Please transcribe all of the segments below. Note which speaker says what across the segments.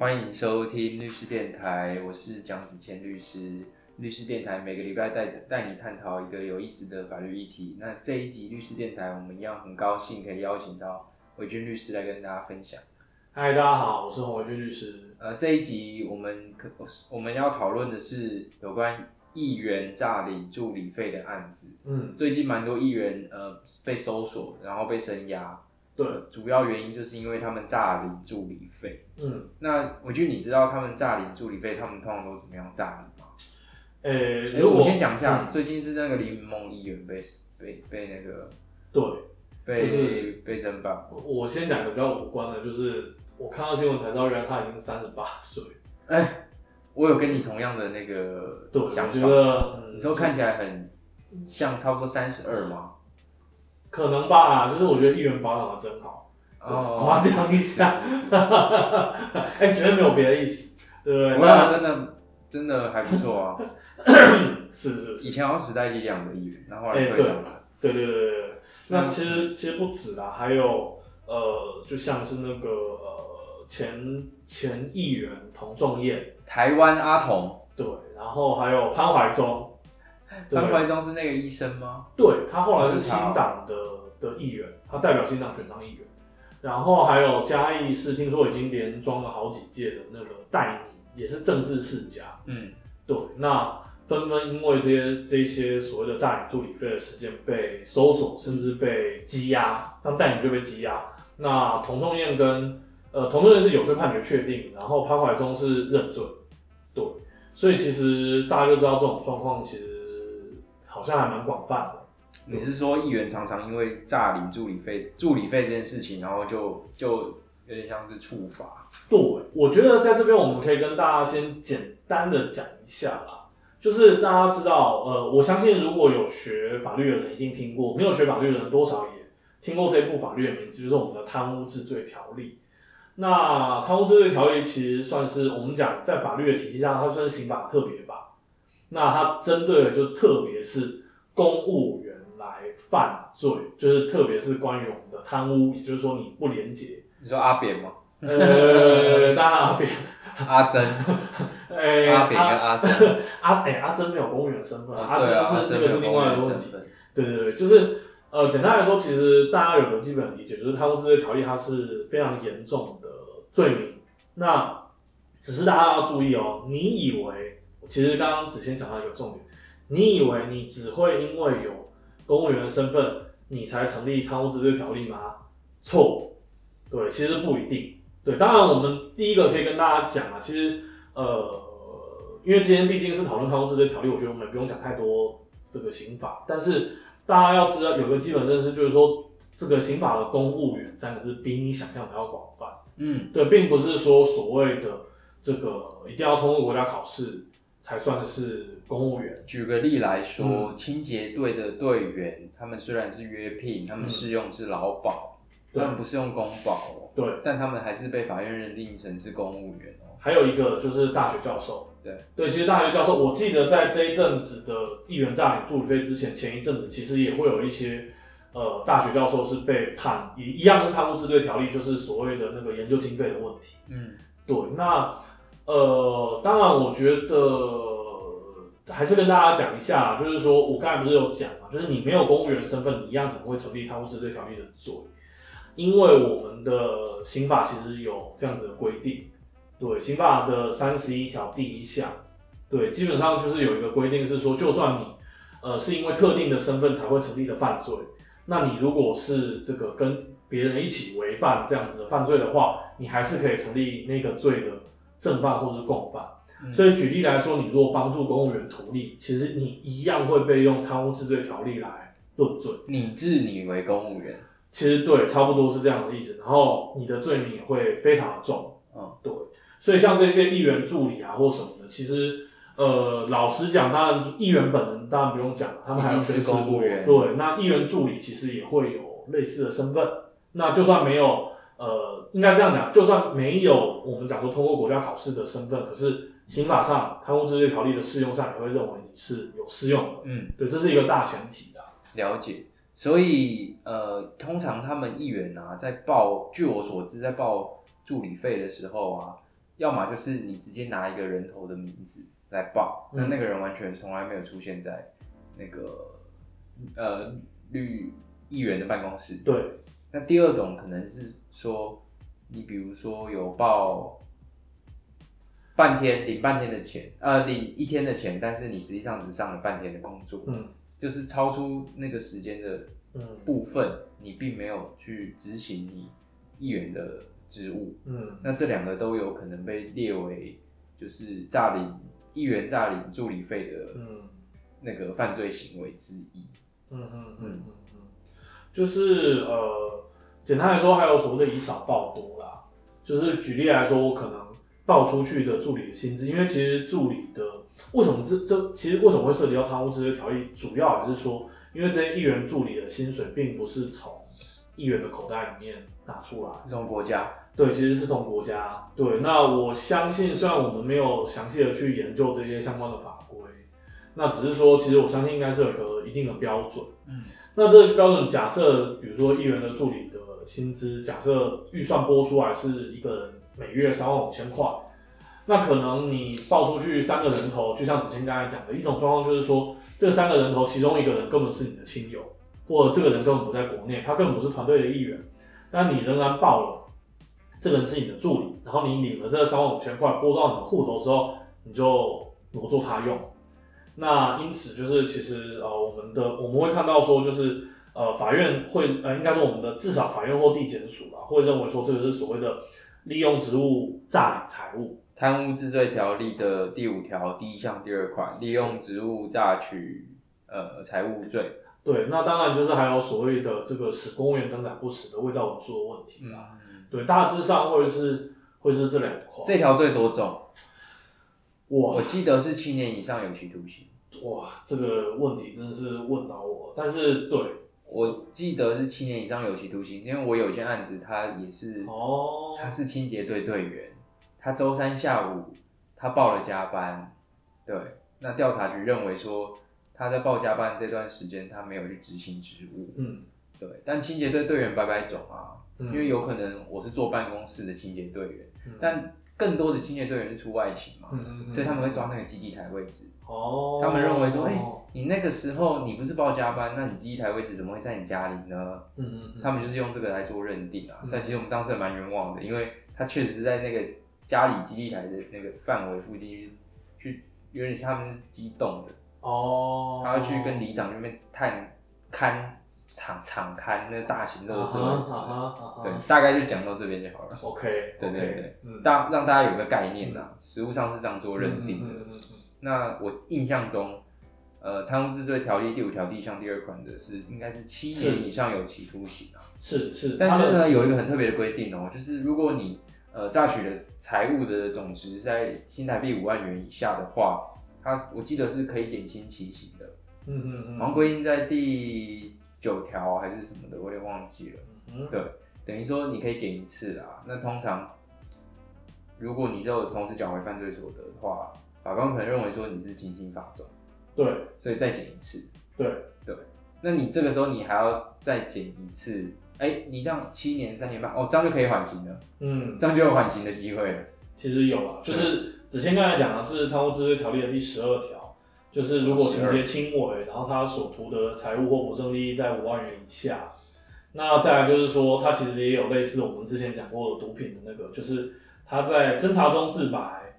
Speaker 1: 欢迎收听律师电台，我是蒋子谦律师。律师电台每个礼拜带带你探讨一个有意思的法律议题。那这一集律师电台，我们一样很高兴可以邀请到伟军律师来跟大家分享。
Speaker 2: 嗨，大家好，我是洪伟军律师。
Speaker 1: 呃，这一集我们可我们要讨论的是有关议员诈领助理费的案子。
Speaker 2: 嗯，
Speaker 1: 最近蛮多议员呃被搜索，然后被声押。
Speaker 2: 对，
Speaker 1: 主要原因就是因为他们诈领助理费。
Speaker 2: 嗯，
Speaker 1: 那我觉得，你知道他们诈领助理费，他们通常都怎么样诈领吗？
Speaker 2: 呃、
Speaker 1: 哎、
Speaker 2: 如果
Speaker 1: 我先讲一下，
Speaker 2: 嗯
Speaker 1: 最近是那个林梦议员被被被那个
Speaker 2: 对，
Speaker 1: 被、
Speaker 2: 就是
Speaker 1: 被侦办。
Speaker 2: 我先讲个比较无关的，就是我看到新闻才知道，原来他已经三十八岁。
Speaker 1: 哎、我有跟你同样的那个
Speaker 2: 对，我。觉得，嗯，
Speaker 1: 你说看起来很像差不多三十二吗？
Speaker 2: 可能吧，就是我觉得议员保养的真好，
Speaker 1: 哦，
Speaker 2: 夸奖一下哎、绝对没有别的意思，对不对？
Speaker 1: 不过他真的真的还不错啊。
Speaker 2: 是是是，
Speaker 1: 以前好像时代力量的议员，然后后来
Speaker 2: 哎
Speaker 1: 退党了。
Speaker 2: 对对对对对。那
Speaker 1: 嗯
Speaker 2: 其实其实不止啦，还有呃，就像是那个呃前前议员童仲彦，
Speaker 1: 台湾阿童，
Speaker 2: 对，然后还有潘怀忠，对
Speaker 1: 潘怀忠是那个医生吗？
Speaker 2: 对他后来是新党的的议员，他代表新党选上议员。然后还有嘉义是听说已经连装了好几届的那个戴妮，也是政治世家。
Speaker 1: 嗯，
Speaker 2: 对，那纷纷因为这些这些所谓的诈领助理费的事件被搜索，甚至被羁押，像戴妮就被羁押。那童仲彦跟呃童仲彦是有罪判决确定，然后潘怀忠是认罪。对，所以其实大家就知道这种状况其实好像还蛮广泛的。
Speaker 1: 你是说议员常常因为诈领助理费、助理费这件事情，然后就就有点像是处罚？
Speaker 2: 对，我觉得在这边我们可以跟大家先简单的讲一下啦，就是大家知道，呃，我相信如果有学法律的人一定听过，没有学法律的人多少也听过这部法律的名字，就是我们的《贪污治罪条例》。那《贪污治罪条例》其实算是我们讲在法律的体系上，它算是刑法特别法。那它针对的就特别是公务员来犯罪，就是特别是关于我们的贪污，也就是说你不廉洁。
Speaker 1: 你说阿扁吗？
Speaker 2: 呃，当然阿扁，
Speaker 1: 阿珍，
Speaker 2: 哎、
Speaker 1: 阿扁跟
Speaker 2: 阿
Speaker 1: 阿珍，
Speaker 2: 阿哎、阿珍没有公务员身份，阿珍
Speaker 1: 对啊，阿
Speaker 2: 是这个是另外一个问题。对对对，就是呃，简单来说，其实大家有个基本理解，就是贪污治罪条例它是非常严重的罪名。那只是大家要注意哦，你以为其实刚刚子谦讲到一个重点，你以为你只会因为有公务员的身份，你才成立贪污治罪条例吗？错，对，其实不一定。对，当然我们第一个可以跟大家讲啊，其实呃，因为今天毕竟是讨论贪污治罪条例，我觉得我们也不用讲太多这个刑法，但是大家要知道有个基本认识，就是说这个刑法的公务员三个字比你想象的要广泛。
Speaker 1: 嗯，
Speaker 2: 对，并不是说所谓的这个一定要通过国家考试才算是公务员。
Speaker 1: 举个例来
Speaker 2: 嗯
Speaker 1: 说，清洁队的队员，他们虽然是约聘，他们
Speaker 2: 嗯
Speaker 1: 适用是劳保，
Speaker 2: 对
Speaker 1: 他们不是用公保哦，
Speaker 2: 对，
Speaker 1: 但他们还是被法院认定成是公务员哦。
Speaker 2: 还有一个就是大学教授。
Speaker 1: 对
Speaker 2: 对，其实大学教授，我记得在这一阵子的议员诈领助理费之前，前一阵子其实也会有一些呃大学教授是被判一一样是贪污治罪条例，就是所谓的那个研究经费的问题。
Speaker 1: 嗯，
Speaker 2: 对，那呃，当然，我觉得还是跟大家讲一下，就是说我刚才不是有讲嘛，就是你没有公务员身份，你一样可能会成立贪污治罪条例的罪，因为我们的刑法其实有这样子的规定，对，刑法的三十一条第一项，对，基本上就是有一个规定是说，就算你呃是因为特定的身份才会成立的犯罪，那你如果是这个跟别人一起违犯这样子的犯罪的话，你还是可以成立那个罪的正犯或者是共犯。
Speaker 1: 嗯
Speaker 2: 所以举例来说，你如果帮助公务员图利，其实你一样会被用贪污治罪条例来论罪。
Speaker 1: 你治你为公务员，
Speaker 2: 其实对，差不多是这样的意思。然后你的罪名也会非常的重。
Speaker 1: 嗯，
Speaker 2: 对。所以像这些议员助理啊或什么的，其实呃，老实讲，当然议员本人当然不用讲了，他们还
Speaker 1: 是。公务员
Speaker 2: 对，那议员助理其实也会有类似的身份。那就算没有呃，应该这样讲，就算没有我们讲说通过国家考试的身份，可是刑法上贪污治罪条例的适用上也会认为你是有适用的。
Speaker 1: 嗯，
Speaker 2: 对，这是一个大前提的。
Speaker 1: 了解。所以呃，通常他们议员啊，在报，据我所知，在报助理费的时候啊，要么就是你直接拿一个人头的名字来报，那
Speaker 2: 嗯
Speaker 1: 那个人完全从来没有出现在那个呃律议员的办公室。
Speaker 2: 对，
Speaker 1: 那第二种可能是说，你比如说有报半天领半天的钱，呃，领一天的钱，但是你实际上只上了半天的工作，
Speaker 2: 嗯。
Speaker 1: 就是超出那个时间的
Speaker 2: 嗯。
Speaker 1: 部分，你并没有去执行你议员的职务。
Speaker 2: 嗯。
Speaker 1: 那这两个都有可能被列为就是诈领议员诈领助理费的
Speaker 2: 嗯。
Speaker 1: 那个犯罪行为之一。
Speaker 2: 嗯嗯嗯嗯嗯，就是呃，简单来说，还有所谓的以少报多啦。就是举例来说，我可能报出去的助理的薪资，因为其实助理的为什么这这其实为什么会涉及到贪污这些条例，主要也是说，因为这些议员助理的薪水并不是从议员的口袋里面拿出来，
Speaker 1: 是从国家，
Speaker 2: 对，其实是从国家。对，那我相信，虽然我们没有详细的去研究这些相关的法规，那只是说，其实我相信应该是有一个一定的标准。
Speaker 1: 嗯，
Speaker 2: 那这个标准假设，比如说议员的助理的薪资，假设预算拨出来是一个人每月三万五千块，那可能你报出去三个人头，就像子谦刚才讲的一种状况，就是说这三个人头其中一个人根本是你的亲友，或者这个人根本不在国内，他根本不是团队的一员，但你仍然报了。这个人是你的助理，然后你领了这三万五千块拨到你的户头之后，你就挪作他用。那因此就是其实呃我们的我们会看到说就是呃法院会呃应该说我们的至少法院或地检署吧会认为说这个是所谓的利用职务诈领财物。
Speaker 1: 贪污治罪条例的第五条第一项第二款，利用职务榨取呃财物罪。
Speaker 2: 对，那当然就是还有所谓的这个使公务员登载不实的伪造文书的问题啦。
Speaker 1: 嗯，
Speaker 2: 对，大致上会是会是这两块。
Speaker 1: 这条最多重，
Speaker 2: 哇
Speaker 1: 我记得是七年以上有期徒刑。
Speaker 2: 哇，这个问题真的是问倒我，但是对
Speaker 1: 我记得是七年以上有期徒刑，因为我有一件案子，他也是，
Speaker 2: 哦，
Speaker 1: 他是清洁队队员，他周三下午他报了加班，对，那调查局认为说他在报加班这段时间他没有去执行职务，
Speaker 2: 嗯
Speaker 1: 对，但清洁队队员百百种啊，
Speaker 2: 嗯
Speaker 1: 因为有可能我是坐办公室的清洁队员，
Speaker 2: 嗯
Speaker 1: 但更多的清洁队员是出外勤嘛，
Speaker 2: 嗯嗯嗯
Speaker 1: 所以他们会抓那个基地台位置。
Speaker 2: 哦，
Speaker 1: 他们认为说，哎、你那个时候你不是报加班，那你基地台位置怎么会在你家里呢？
Speaker 2: 嗯嗯嗯，
Speaker 1: 他们就是用这个来做认定啊。
Speaker 2: 嗯
Speaker 1: 但其实我们当时也蛮冤枉的，因为他确实是在那个家里基地台的那个范围附近去，去有点像他们是机动的，
Speaker 2: 哦，
Speaker 1: 他要去跟里长那边探勘敞敞勘那个大型垃圾
Speaker 2: 啊
Speaker 1: 什么的。
Speaker 2: 哈啊哈
Speaker 1: 对，大概就讲到这边就好了。
Speaker 2: ，OK，
Speaker 1: 对对对，
Speaker 2: 嗯，
Speaker 1: 大让大家有个概念呐、实物上是这样做认定的。那我印象中，呃，贪污治罪条例第五条第一项第二款的是应该是七年以上有期徒刑啊。
Speaker 2: 是是，
Speaker 1: 但是呢，有一个很特别的规定哦，就是如果你呃榨取的财物的总值在新台币五万元以下的话，它我记得是可以减轻其刑的，
Speaker 2: 嗯嗯嗯，
Speaker 1: 好像规定在第九条还是什么的，我有点忘记了。
Speaker 2: 嗯
Speaker 1: 对，等于说你可以减一次啦。那通常，如果你是有同时缴回犯罪所得的话，法官可能认为说你是轻轻法重，
Speaker 2: 对
Speaker 1: 所以再减一次。
Speaker 2: 对对，
Speaker 1: 那你这个时候你还要再减一次，哎、你这样七年三年半，哦，这样就可以缓刑了，
Speaker 2: 嗯，
Speaker 1: 这样就有缓刑的机会了。
Speaker 2: 其实有啊，就是子谦刚才讲的是《贪污治罪条例》的第十二条，就是如果情节轻微，然后他所图的财物或不正利益在五万元以下，那再来就是说，他其实也有类似我们之前讲过的毒品的那个，就是他在侦查中自白，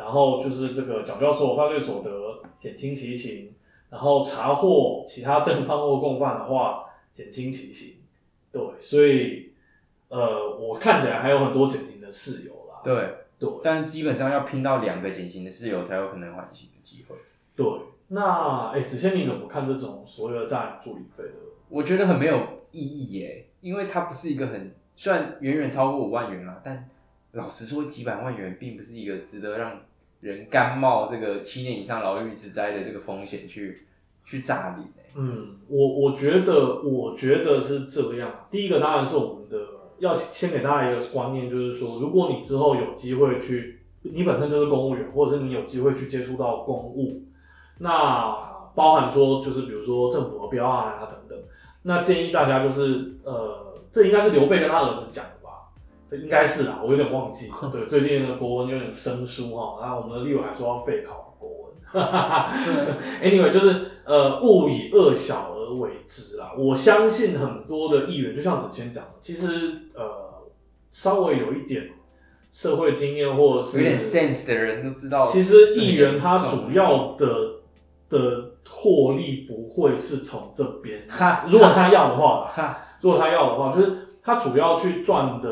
Speaker 2: 然后就是这个缴交所有犯罪所得，减轻其刑，然后查获其他正犯或共犯的话，减轻其刑。对，所以呃，我看起来还有很多减刑的事由啦。
Speaker 1: 对，
Speaker 2: 对
Speaker 1: 但基本上要拼到两个减刑的室友才有可能缓刑的机会。
Speaker 2: 对，那哎，子谦你怎么看这种所有的诈领助理费的？
Speaker 1: 我觉得很没有意义耶，因为它不是一个很虽然远远超过五万元啦，但老实说几百万元并不是一个值得让人甘冒这个七年以上牢狱之灾的这个风险去去诈领哎。
Speaker 2: 嗯，我我觉得，我觉得是这样。第一个当然是我们的要先给大家一个观念，就是说，如果你之后有机会去，你本身就是公务员，或者是你有机会去接触到公务，那包含说就是比如说政府的标案啊等等，那建议大家就是呃，这应该是刘备跟他儿子讲的，应该是啊，我有点忘记。对，最近的国文有点生疏哈，然后我们的立委还说要废考国文。anyway，就是呃，勿以恶小而为之啦。我相信很多的议员，就像子谦讲的，其实呃，稍微有一点社会经验或者是
Speaker 1: 有点 sense 的人都知道，
Speaker 2: 其实议员他主要的的获利不会是从这边，如果他要的话，如果他要的话，就是他主要去赚的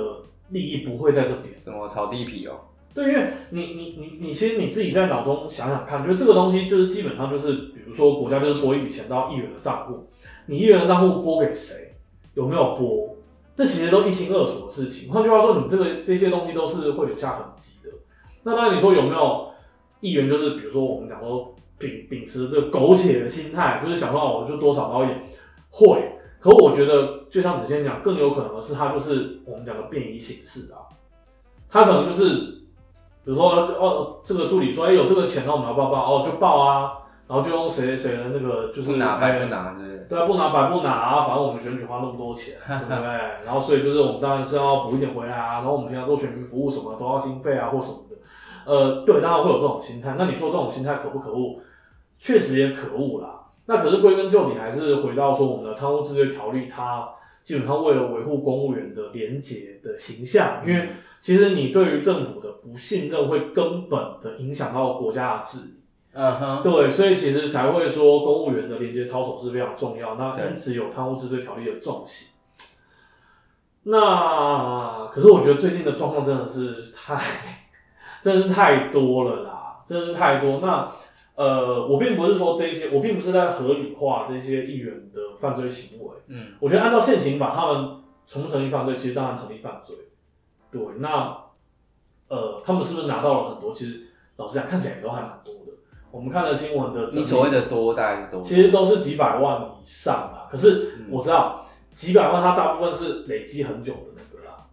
Speaker 2: 利益不会在这边。
Speaker 1: 什么炒地皮哦？
Speaker 2: 对，因为你你你你其实你自己在脑中想想看，就是这个东西就是基本上就是，比如说国家就是拨一笔钱到议员的账户，你议员的账户拨给谁，有没有拨，这其实都一清二楚的事情。换句话说，你这个这些东西都是会留下痕迹的。那当然你说有没有议员，就是比如说我们讲说秉秉持这个苟且的心态，就是想说哦，我就多少捞一点，会。可我觉得就像子谦讲，更有可能的是他就是我们讲的便宜形式啊，他可能就是。比如说，哦，这个助理说，哎，有这个钱，那我们要报报，哦，就报啊，然后就用谁谁的那个，就是
Speaker 1: 拿白不拿，是不是？
Speaker 2: 对啊，不拿白不拿啊，反正我们选举花那么多钱，对不对？然后所以就是我们当然是要补一点回来啊，然后我们平常做选民服务什么都要经费啊或什么的，呃，对，大家会有这种心态。那你说这种心态可不可恶？确实也可恶啦。那可是归根究底还是回到说我们的贪污治罪条例，它基本上为了维护公务员的廉洁的形象，因为。其实你对于政府的不信任，会根本的影响到国家的治理。
Speaker 1: 嗯哼，
Speaker 2: 对，所以其实才会说公务员的廉洁操守是非常重要。那因此有贪污治罪条例的重刑。那可是我觉得最近的状况真的是太，真的是太多了啦，真的是太多。那呃，我并不是说这些，我并不是在合理化这些议员的犯罪行为。
Speaker 1: 嗯，
Speaker 2: 我觉得按照现行法，他们成不成立犯罪，其实当然成立犯罪。对，那呃，他们是不是拿到了很多？其实老实讲，看起来也都还蛮多的。我们看了新闻的，
Speaker 1: 你所谓的多大概是多？
Speaker 2: 其实都是几百万以上啦。可是我知道几百万，它大部分是累积很久的那个啦。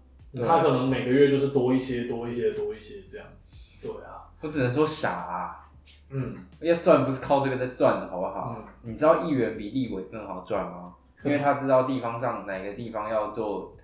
Speaker 2: 它可能每个月就是多一些、多一些、多一些这样子。对啊，
Speaker 1: 我只能说傻啊。
Speaker 2: 嗯，
Speaker 1: 要赚不是靠这个在赚的好不好？你知道议员比立委更好赚吗？因为他知道地方上哪个地方要做。